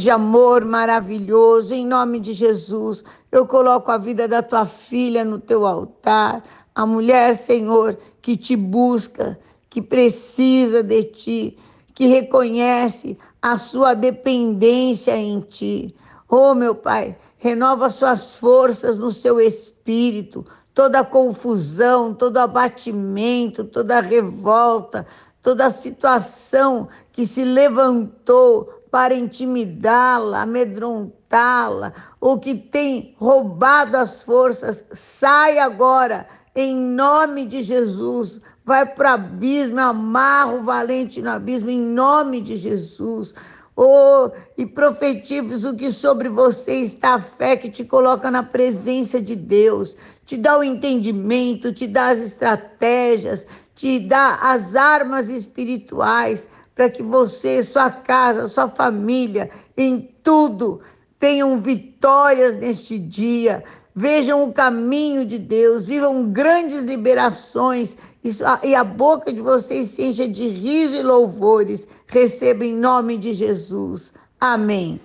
de amor maravilhoso, em nome de Jesus, eu coloco a vida da tua filha no teu altar, a mulher, Senhor, que te busca, que precisa de ti, que reconhece a sua dependência em ti. Oh, meu Pai, renova suas forças no seu espírito, toda confusão, todo abatimento, toda revolta, toda situação que se levantou para intimidá-la, amedrontá-la, ou que tem roubado as forças, sai agora, em nome de Jesus. Vai para o abismo, amarra o valente no abismo, em nome de Jesus. Oh, e profetizo que sobre você está a fé que te coloca na presença de Deus, te dá o entendimento, te dá as estratégias, te dá as armas espirituais para que você, sua casa, sua família, em tudo, tenham vitórias neste dia. Vejam o caminho de Deus, vivam grandes liberações e a boca de vocês se encha de riso e louvores. Receba em nome de Jesus. Amém.